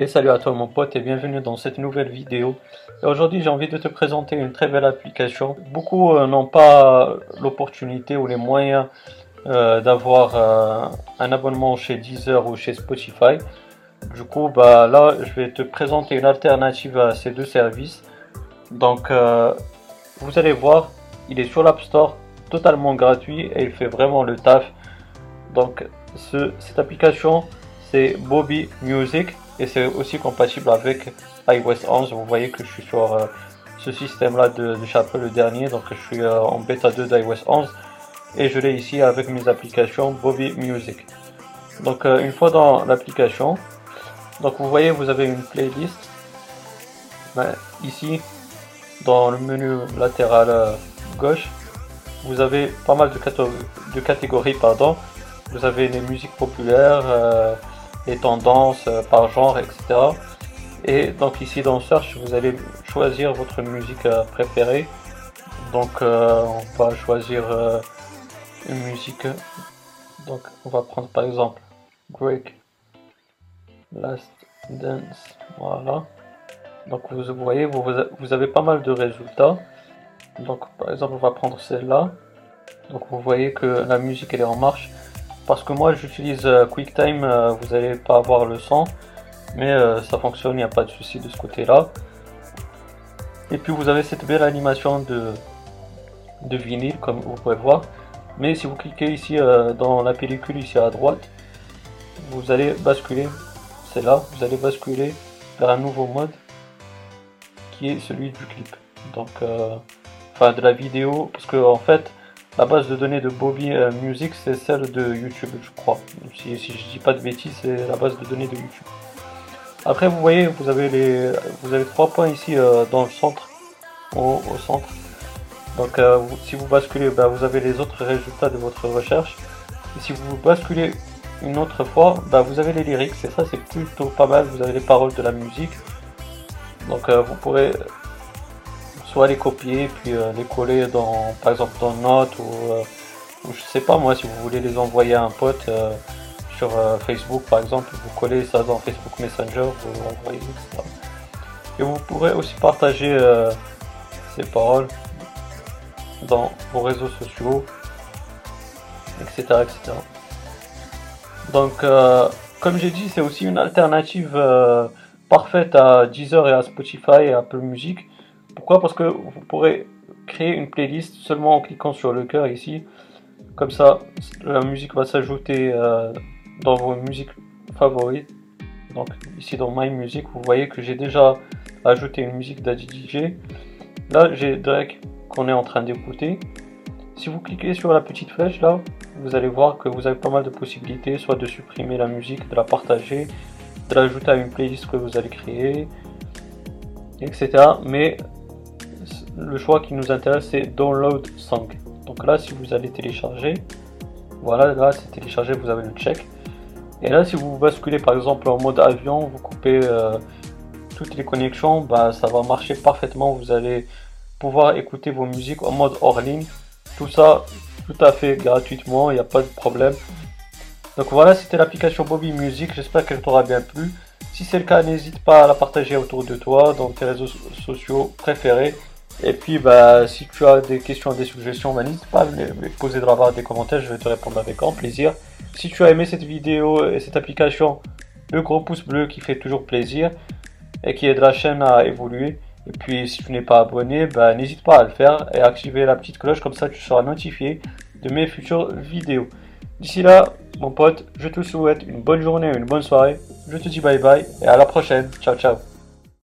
Et salut à toi mon pote et bienvenue dans cette nouvelle vidéo. Aujourd'hui j'ai envie de te présenter une très belle application. Beaucoup euh, n'ont pas l'opportunité ou les moyens euh, d'avoir euh, un abonnement chez Deezer ou chez Spotify. Du coup bah là je vais te présenter une alternative à ces deux services. Donc vous allez voir, il est sur l'App Store, totalement gratuit et il fait vraiment le taf. Donc ce, cette application c'est Bobby Music et c'est aussi compatible avec iOS 11. Vous voyez que je suis sur euh, ce système là de, de le dernier, donc je suis euh, en bêta 2 d'iOS 11 et je l'ai ici avec mes applications Bobby Music. Donc euh, une fois dans l'application, donc vous voyez vous avez une playlist ben, ici dans le menu latéral gauche vous avez pas mal de, de catégories pardon vous avez les musiques populaires tendances euh, par genre, etc. Et donc ici dans Search, vous allez choisir votre musique euh, préférée. Donc euh, on va choisir une musique. Donc on va prendre par exemple Break Last Dance. Voilà. Donc vous voyez, vous, vous avez pas mal de résultats. Donc par exemple, on va prendre celle-là. Donc vous voyez que la musique elle est en marche parce que moi j'utilise euh, QuickTime, euh, vous n'allez pas avoir le son, mais euh, ça fonctionne, il n'y a pas de souci de ce côté-là. Et puis vous avez cette belle animation de, de vinyle, comme vous pouvez voir. Mais si vous cliquez ici dans la pellicule, ici à droite, vous allez basculer, c'est là, vous allez basculer vers un nouveau mode qui est celui du clip. Donc, enfin de la vidéo, parce que en fait, la base de données de Bobby euh, Music, c'est celle de YouTube, je crois. Si, je dis pas de bêtises, c'est la base de données de YouTube. Après, vous voyez, vous avez les, vous avez trois points ici euh, dans le centre, au, centre. Donc, euh, si vous basculez, ben, vous avez les autres résultats de votre recherche. Et si vous basculez une autre fois, ben, vous avez les lyrics. Et ça, c'est plutôt pas mal. Vous avez les paroles de la musique. Donc, vous pourrez les copier puis euh, les coller dans par exemple dans Note euh, ou, je sais pas moi si vous voulez les envoyer à un pote euh, sur Facebook par exemple vous collez ça dans Facebook Messenger vous l'envoyez etc. et vous pourrez aussi partager ces paroles dans vos réseaux sociaux etc etc donc comme j'ai dit c'est aussi une alternative parfaite à Deezer et à Spotify et Apple Music pourquoi? Parce que vous pourrez créer une playlist seulement en cliquant sur le cœur ici. Comme ça, la musique va s'ajouter euh, dans vos musiques favorites. Donc ici dans My Music, vous voyez que j'ai déjà ajouté une musique d'ADJ. Là, j'ai Drake qu'on est en train d'écouter. Si vous cliquez sur la petite flèche là, vous allez voir que vous avez pas mal de possibilités, soit de supprimer la musique, de la partager, de l'ajouter à une playlist que vous allez créer, etc. Mais le choix qui nous intéresse c'est Download Song. Donc là, si vous allez télécharger, voilà, là c'est téléchargé, vous avez le check. Et là, si vous basculez par exemple en mode avion, vous coupez euh, toutes les connexions, bah, ça va marcher parfaitement. Vous allez pouvoir écouter vos musiques en mode hors ligne. Tout ça tout à fait gratuitement, il n'y a pas de problème. Donc voilà, c'était l'application Bobby Music. J'espère qu'elle t'aura bien plu. Si c'est le cas, n'hésite pas à la partager autour de toi dans tes réseaux sociaux préférés. Et puis, bah, si tu as des questions, des suggestions, bah, n'hésite pas à me poser dans la des commentaires, je vais te répondre avec grand plaisir. Si tu as aimé cette vidéo et cette application, le gros pouce bleu qui fait toujours plaisir et qui aide la chaîne à évoluer. Et puis, si tu n'es pas abonné, bah, n'hésite pas à le faire et à activer la petite cloche, comme ça tu seras notifié de mes futures vidéos. D'ici là, mon pote, je te souhaite une bonne journée, une bonne soirée. Je te dis bye bye et à la prochaine. Ciao, ciao.